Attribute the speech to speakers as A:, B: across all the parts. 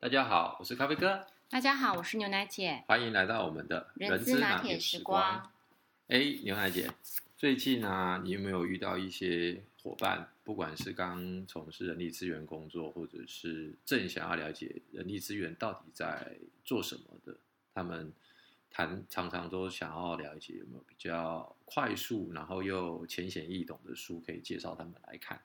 A: 大家好，我是咖啡哥，
B: 大家好，我是牛奶姐，
A: 欢迎来到我们的
B: 人资拿铁时光。
A: 哎，牛奶姐，最近呢，你有没有遇到一些伙伴，不管是刚从事人力资源工作，或者是正想要了解人力资源到底在做什么的，他们谈常常都想要了解有没有比较快速，然后又浅显易懂的书可以介绍他们来看。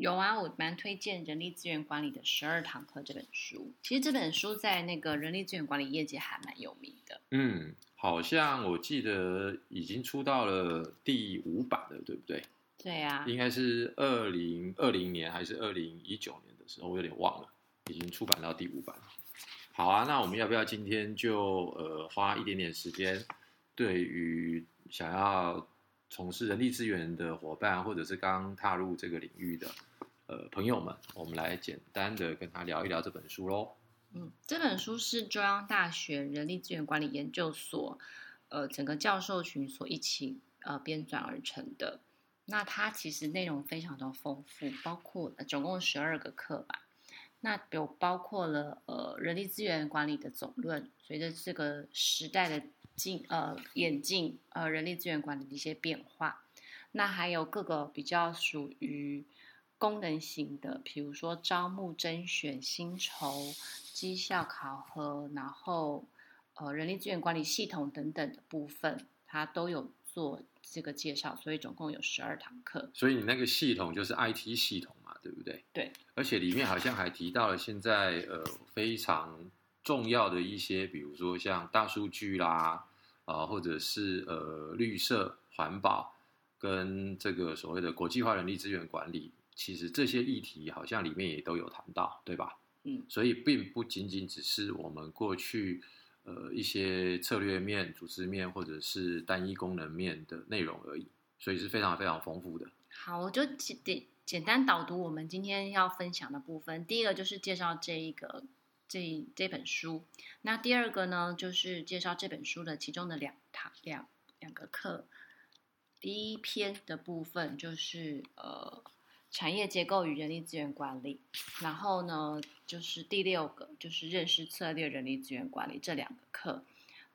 B: 有啊，我蛮推荐《人力资源管理的十二堂课》这本书。其实这本书在那个人力资源管理业界还蛮有名的。
A: 嗯，好像我记得已经出到了第五版了，对不对？
B: 对啊，
A: 应该是二零二零年还是二零一九年的时候，我有点忘了，已经出版到第五版。好啊，那我们要不要今天就呃花一点点时间，对于想要从事人力资源的伙伴，或者是刚踏入这个领域的？呃，朋友们，我们来简单的跟他聊一聊这本书喽。
B: 嗯，这本书是中央大学人力资源管理研究所，呃，整个教授群所一起呃编撰而成的。那它其实内容非常的丰富，包括总共十二个课吧。那有包括了呃人力资源管理的总论，随着这个时代的进呃演进，呃人力资源管理的一些变化。那还有各个比较属于。功能型的，比如说招募、甄选、薪酬、绩效考核，然后呃人力资源管理系统等等的部分，它都有做这个介绍，所以总共有十二堂课。
A: 所以你那个系统就是 IT 系统嘛，对不对？
B: 对。
A: 而且里面好像还提到了现在呃非常重要的一些，比如说像大数据啦，啊或者是呃绿色环保跟这个所谓的国际化人力资源管理。其实这些议题好像里面也都有谈到，对吧？
B: 嗯，
A: 所以并不仅仅只是我们过去呃一些策略面、组织面或者是单一功能面的内容而已，所以是非常非常丰富的。
B: 好，我就简简单导读我们今天要分享的部分。第一个就是介绍这一个这这本书，那第二个呢就是介绍这本书的其中的两堂两两个课。第一篇的部分就是呃。产业结构与人力资源管理，然后呢，就是第六个，就是认识策略人力资源管理这两个课，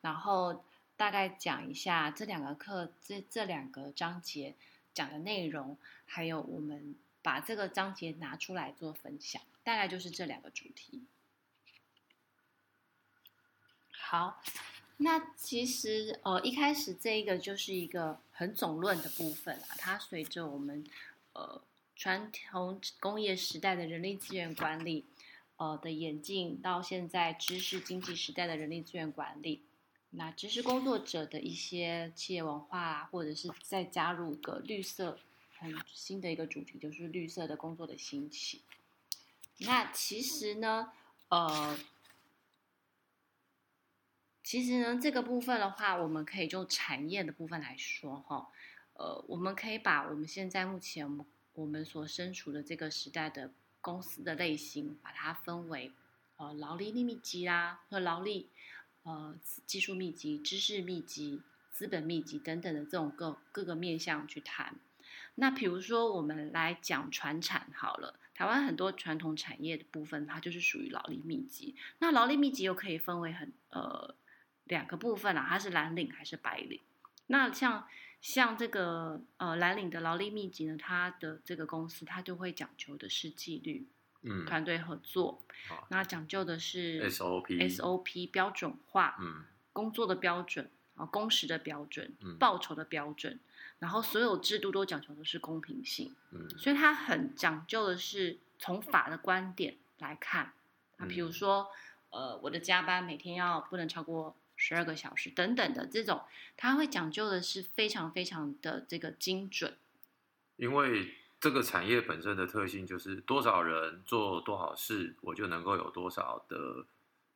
B: 然后大概讲一下这两个课这这两个章节讲的内容，还有我们把这个章节拿出来做分享，大概就是这两个主题。好，那其实呃一开始这一个就是一个很总论的部分啊，它随着我们呃。传统工业时代的人力资源管理，呃的演进，到现在知识经济时代的人力资源管理，那知识工作者的一些企业文化，啊或者是再加入个绿色，很新的一个主题，就是绿色的工作的兴起。那其实呢，呃，其实呢，这个部分的话，我们可以就产业的部分来说，哈，呃，我们可以把我们现在目前我们我们所身处的这个时代的公司的类型，把它分为呃劳力密集啦，和劳力呃技术密集、知识密集、资本密集等等的这种各各个面向去谈。那比如说我们来讲传产好了，台湾很多传统产业的部分，它就是属于劳力密集。那劳力密集又可以分为很呃两个部分啦，它是蓝领还是白领？那像。像这个呃蓝领的劳力密集呢，它的这个公司它就会讲究的是纪律，
A: 嗯，
B: 团队合作，那讲究的是
A: SOP
B: SOP 标准化，
A: 嗯，
B: 工作的标准啊，工时的标准，
A: 嗯，
B: 报酬的标准，然后所有制度都讲求的是公平性，
A: 嗯，
B: 所以它很讲究的是从法的观点来看啊，比如说呃我的加班每天要不能超过。十二个小时等等的这种，他会讲究的是非常非常的这个精准，
A: 因为这个产业本身的特性就是多少人做多少事，我就能够有多少的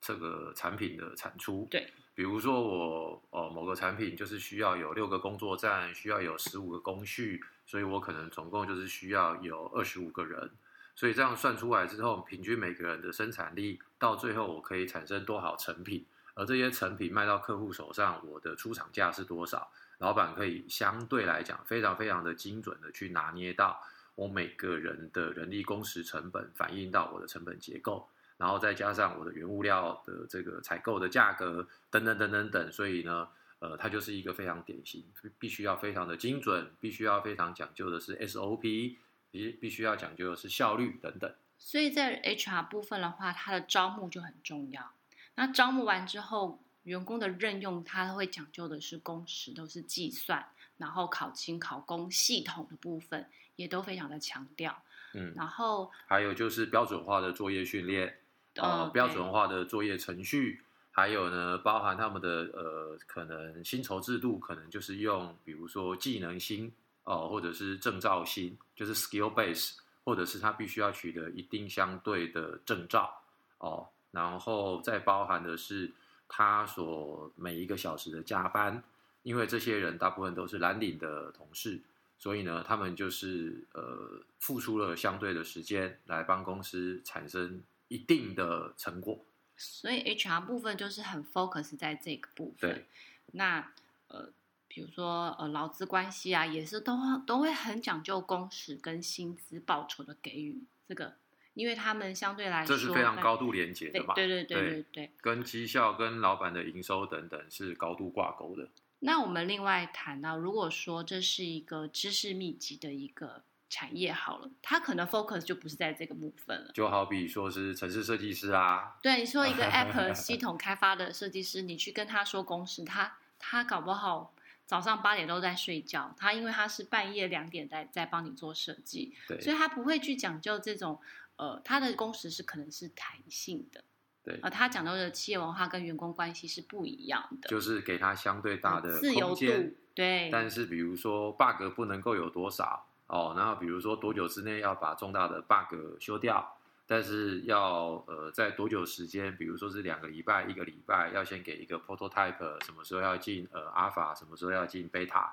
A: 这个产品的产出。
B: 对，
A: 比如说我哦某个产品就是需要有六个工作站，需要有十五个工序，所以我可能总共就是需要有二十五个人，所以这样算出来之后，平均每个人的生产力到最后我可以产生多少成品。而这些成品卖到客户手上，我的出厂价是多少？老板可以相对来讲非常非常的精准的去拿捏到我每个人的人力工时成本，反映到我的成本结构。然后再加上我的原物料的这个采购的价格等等等等等，所以呢，呃，它就是一个非常典型，必须要非常的精准，必须要非常讲究的是 SOP，必必须要讲究的是效率等等。
B: 所以在 HR 部分的话，它的招募就很重要。那招募完之后，员工的任用，他会讲究的是工时，都是计算，然后考勤考公系统的部分也都非常的强调。
A: 嗯，
B: 然后
A: 还有就是标准化的作业训练，呃，
B: 呃
A: 标准化的作业程序，还有呢，包含他们的呃，可能薪酬制度，可能就是用比如说技能薪哦、或者是证照薪，就是 skill base，或者是他必须要取得一定相对的证照哦，然后再包含的是他所每一个小时的加班，因为这些人大部分都是蓝领的同事，所以呢，他们就是呃付出了相对的时间来帮公司产生一定的成果。
B: 所以 HR 部分就是很 focus 在这个部分。
A: 对，
B: 那呃，比如说呃劳资关系啊，也是都都会很讲究工时跟薪资报酬的给予这个，因为他们相对来说
A: 这是非常高度连结的嘛，
B: 对对对对
A: 对。跟绩效、跟老板的营收等等是高度挂钩的。
B: 那我们另外谈到，如果说这是一个知识密集的一个产业好了，它可能 focus 就不是在这个部分了。
A: 就好比说是城市设计师啊，
B: 对，你说一个 App 系统开发的设计师，你去跟他说公式，他他搞不好早上八点都在睡觉，他因为他是半夜两点在在帮你做设计，
A: 对
B: 所以他不会去讲究这种呃，他的工时是可能是弹性的，
A: 对。
B: 呃，他讲到的企业文化跟员工关系是不一样的，
A: 就是给他相对大的
B: 自由度，，对，
A: 但是比如说 bug 不能够有多少哦，然后比如说多久之内要把重大的 bug 修掉，但是要呃在多久时间，比如说是两个礼拜、一个礼拜，要先给一个 prototype，什么时候要进呃 alpha，什么时候要进 beta，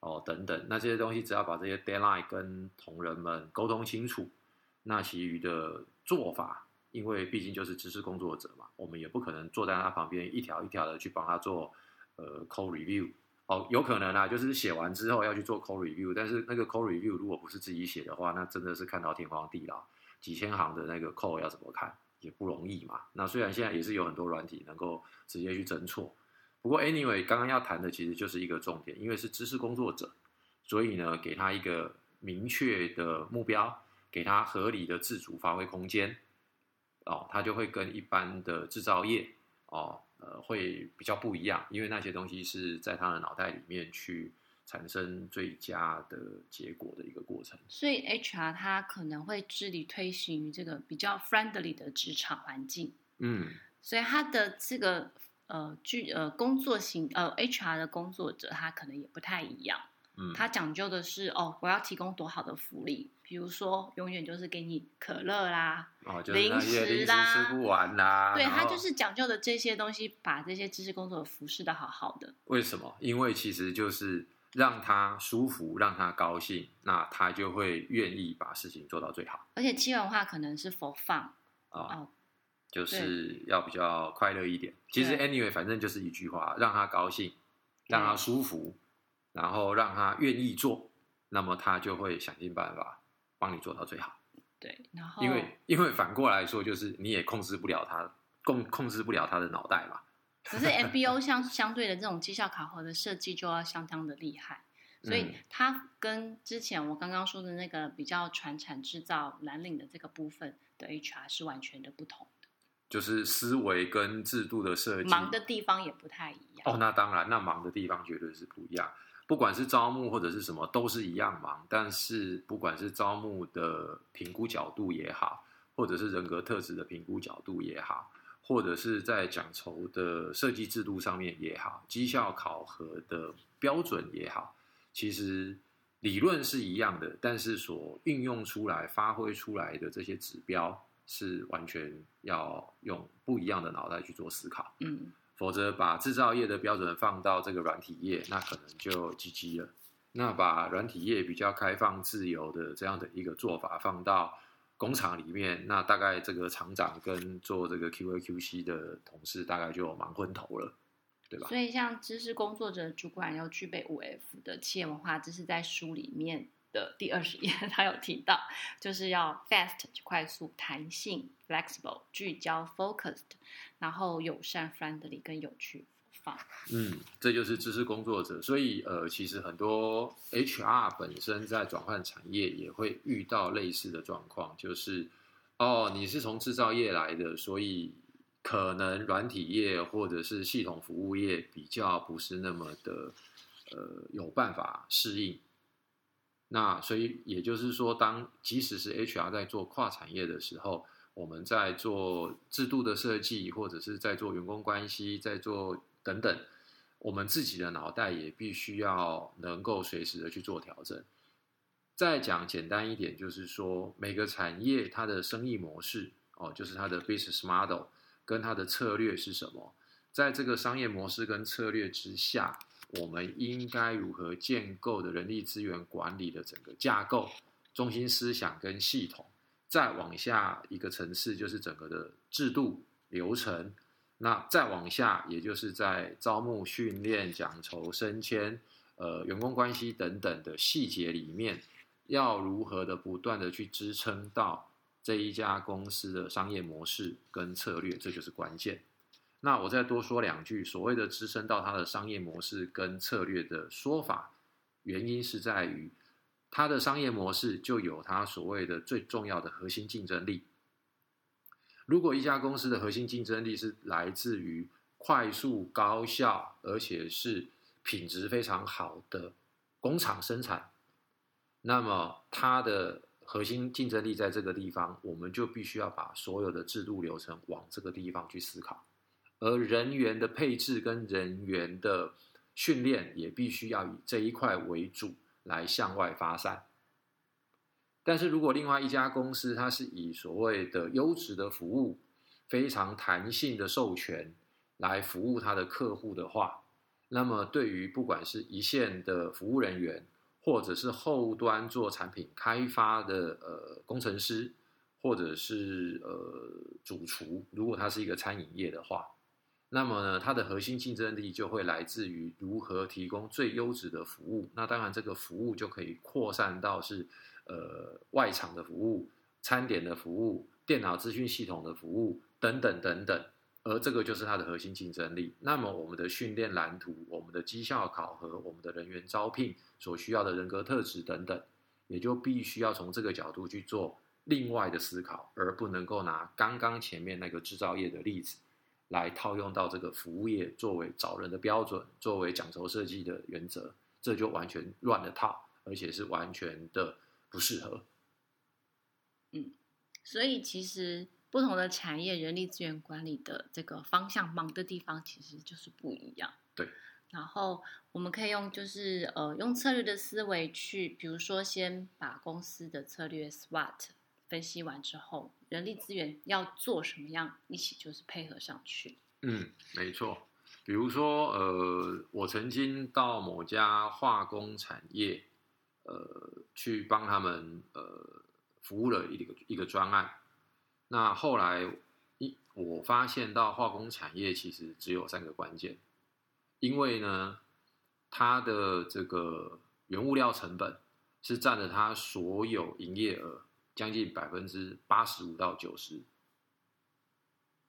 A: 哦等等，那这些东西只要把这些 deadline 跟同仁们沟通清楚，那其余的做法，因为毕竟就是知识工作者嘛，我们也不可能坐在他旁边一条一条的去帮他做呃 code review。哦，有可能啊，就是写完之后要去做 code review，但是那个 code review 如果不是自己写的话，那真的是看到天荒地老，几千行的那个 code 要怎么看也不容易嘛。那虽然现在也是有很多软体能够直接去侦错，不过 anyway，刚刚要谈的其实就是一个重点，因为是知识工作者，所以呢，给他一个明确的目标，给他合理的自主发挥空间，哦，他就会跟一般的制造业哦。呃，会比较不一样，因为那些东西是在他的脑袋里面去产生最佳的结果的一个过程。
B: 所以 HR 他可能会致力推行这个比较 friendly 的职场环境，
A: 嗯，
B: 所以他的这个呃具呃工作型呃 HR 的工作者，他可能也不太一样。
A: 嗯，
B: 他讲究的是哦，我要提供多好的福利，比如说永远就是给你可乐啦，
A: 哦，就是零食
B: 啦
A: 吃不完啦。
B: 对他就是讲究的这些东西，把这些知识工作者服侍的好好的。
A: 为什么？因为其实就是让他舒服，让他高兴，那他就会愿意把事情做到最好
B: 而且企业文化可能是否放
A: 啊。
B: 哦，
A: 就是要比较快乐一点。其实 anyway，反正就是一句话，让他高兴，让他舒服，然后让他愿意做，那么他就会想尽办法帮你做到最好。
B: 对，然后
A: 因为因为反过来说，就是你也控制不了他，控控制不了他的脑袋嘛。
B: 可是 MBO 相相对的这种绩效考核的设计就要相当的厉害，所以
A: 嗯
B: 它跟之前我刚刚说的那个比较传产制造蓝领的这个部分的 HR 是完全的不同的，
A: 就是思维跟制度的设计，
B: 忙的地方也不太一样。
A: 哦，那当然，那忙的地方绝对是不一样。不管是招募或者是什么，都是一样忙。但是不管是招募的评估角度也好，或者是人格特质的评估角度也好，或者是在奖酬的设计制度上面也好，绩效考核的标准也好，其实理论是一样的，但是所运用出来、发挥出来的这些指标是完全要用不一样的脑袋去做思考。
B: 嗯，
A: 否则把制造业的标准放到这个软体业，那可能就 GG 了。那把软体业比较开放自由的这样的一个做法放到工厂里面，那大概这个厂长跟做这个 QA QC 的同事大概就忙昏头了，对吧？
B: 所以像知识工作者主管要具备五 F 的企业文化，这是在书里面的第二十页，他有提到，就是要 fast 快速、弹性 flexible、聚焦 focused，然后友善 friendly 跟有趣放。
A: 嗯，这就是知识工作者。所以呃，其实很多 HR 本身在转换产业也会遇到类似的状况，就是哦，你是从制造业来的，所以可能软体业或者是系统服务业比较不是那么的呃有办法适应。那所以也就是说，当即使是 HR 在做跨产业的时候，我们在做制度的设计，或者是在做员工关系，在做等等，我们自己的脑袋也必须要能够随时的去做调整。再讲简单一点，就是说每个产业它的生意模式哦，就是它的 business model 跟它的策略是什么，在这个商业模式跟策略之下。我们应该如何建构的人力资源管理的整个架构、中心思想跟系统？再往下一个层次，就是整个的制度流程。那再往下，也就是在招募、训练、奖酬、升迁、呃员工关系等等的细节里面，要如何的不断的去支撑到这一家公司的商业模式跟策略，这就是关键。那我再多说两句，所谓的支撑到它的商业模式跟策略的说法，原因是在于它的商业模式就有它所谓的最重要的核心竞争力。如果一家公司的核心竞争力是来自于快速、高效，而且是品质非常好的工厂生产，那么它的核心竞争力在这个地方，我们就必须要把所有的制度流程往这个地方去思考。而人员的配置跟人员的训练也必须要以这一块为主来向外发散。但是如果另外一家公司它是以所谓的优质的服务、非常弹性的授权来服务它的客户的话，那么对于不管是一线的服务人员，或者是后端做产品开发的呃工程师，或者是呃主厨，如果他是一个餐饮业的话。那么呢，它的核心竞争力就会来自于如何提供最优质的服务。那当然，这个服务就可以扩散到是呃外场的服务、餐点的服务、电脑资讯系统的服务等等等等。而这个就是它的核心竞争力。那么我们的训练蓝图、我们的绩效考核、我们的人员招聘所需要的人格特质等等，也就必须要从这个角度去做另外的思考，而不能够拿刚刚前面那个制造业的例子。来套用到这个服务业作为找人的标准，作为奖酬设计的原则，这就完全乱了套，而且是完全的不适合。
B: 嗯，所以其实不同的产业人力资源管理的这个方向忙的地方其实就是不一样。
A: 对。
B: 然后我们可以用就是呃用策略的思维去，比如说先把公司的策略 SWOT。分析完之后，人力资源要做什么样，一起就是配合上去。
A: 嗯，没错。比如说，呃，我曾经到某家化工产业，呃，去帮他们呃服务了一个一个专案。那后来一我发现到化工产业其实只有三个关键，因为呢，它的这个原物料成本是占了它所有营业额。将近百分之八十五到九十，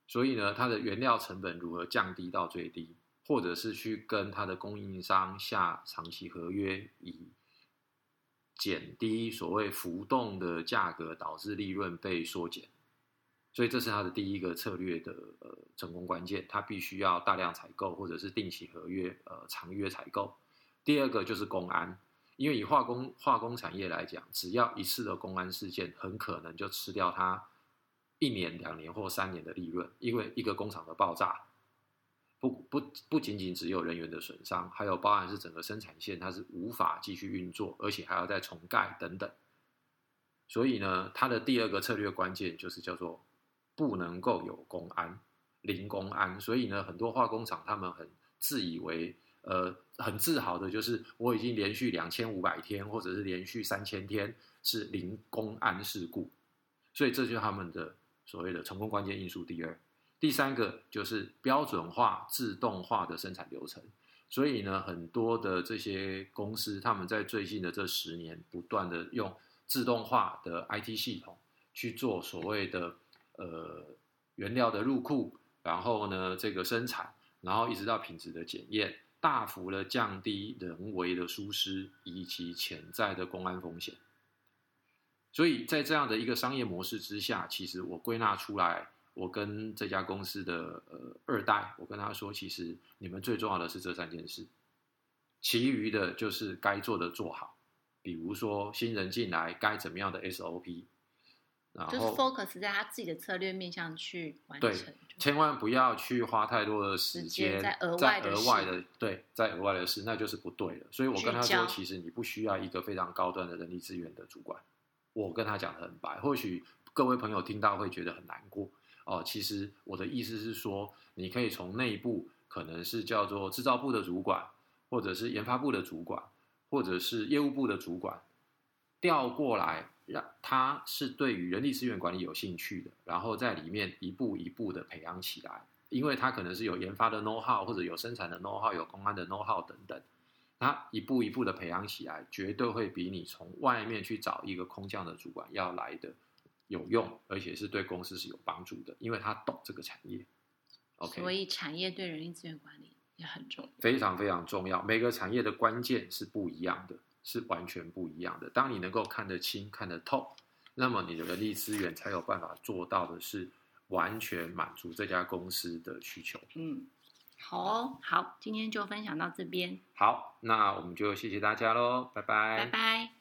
A: 所以呢，它的原料成本如何降低到最低，或者是去跟它的供应商下长期合约，以减低所谓浮动的价格导致利润被缩减，所以这是它的第一个策略的呃成功关键，它必须要大量采购或者是定期合约呃长约采购。第二个就是公安。因为以化工化工产业来讲，只要一次的公安事件，很可能就吃掉它一年、两年或三年的利润。因为一个工厂的爆炸，不不不仅仅只有人员的损伤，还有包含是整个生产线它是无法继续运作，而且还要再重盖等等。所以呢，它的第二个策略关键就是叫做不能够有公安、零公安。所以呢，很多化工厂他们很自以为。呃，很自豪的就是我已经连续两千五百天，或者是连续三千天是零公安事故，所以这就是他们的所谓的成功关键因素。第二，第三个就是标准化、自动化的生产流程。所以呢，很多的这些公司，他们在最近的这十年，不断的用自动化的 IT 系统去做所谓的呃原料的入库，然后呢这个生产，然后一直到品质的检验，大幅的降低人为的疏失以及潜在的公安风险。所以在这样的一个商业模式之下，其实我归纳出来。我跟这家公司的呃二代，我跟他说，其实你们最重要的是这三件事，其余的就是该做的做好。比如说新人进来该怎么样的 SOP，然后
B: 就是 focus 在他自己的策略面向去完成，
A: 千万不要去花太多的时间
B: 在额
A: 外
B: 的
A: 额外的对在额外的事，那就是不对的。所以我跟他说，其实你不需要一个非常高端的人力资源的主管。我跟他讲的很白，或许各位朋友听到会觉得很难过。哦，其实我的意思是说，你可以从内部，可能是叫做制造部的主管，或者是研发部的主管，或者是业务部的主管，调过来，让他是对于人力资源管理有兴趣的，然后在里面一步一步的培养起来，因为他可能是有研发的 know how，或者有生产的 know how，有公安的 know how 等等，他一步一步的培养起来，绝对会比你从外面去找一个空降的主管要来的。有用，而且是对公司是有帮助的，因为他懂这个产业。OK，
B: 所以产业对人力资源管理也很重要，
A: 非常非常重要。每个产业的关键是不一样的，是完全不一样的。当你能够看得清、看得透，那么你的人力资源才有办法做到的是完全满足这家公司的需求。
B: 嗯，好哦，好，今天就分享到这边。
A: 好，那我们就谢谢大家喽，拜拜，
B: 拜拜。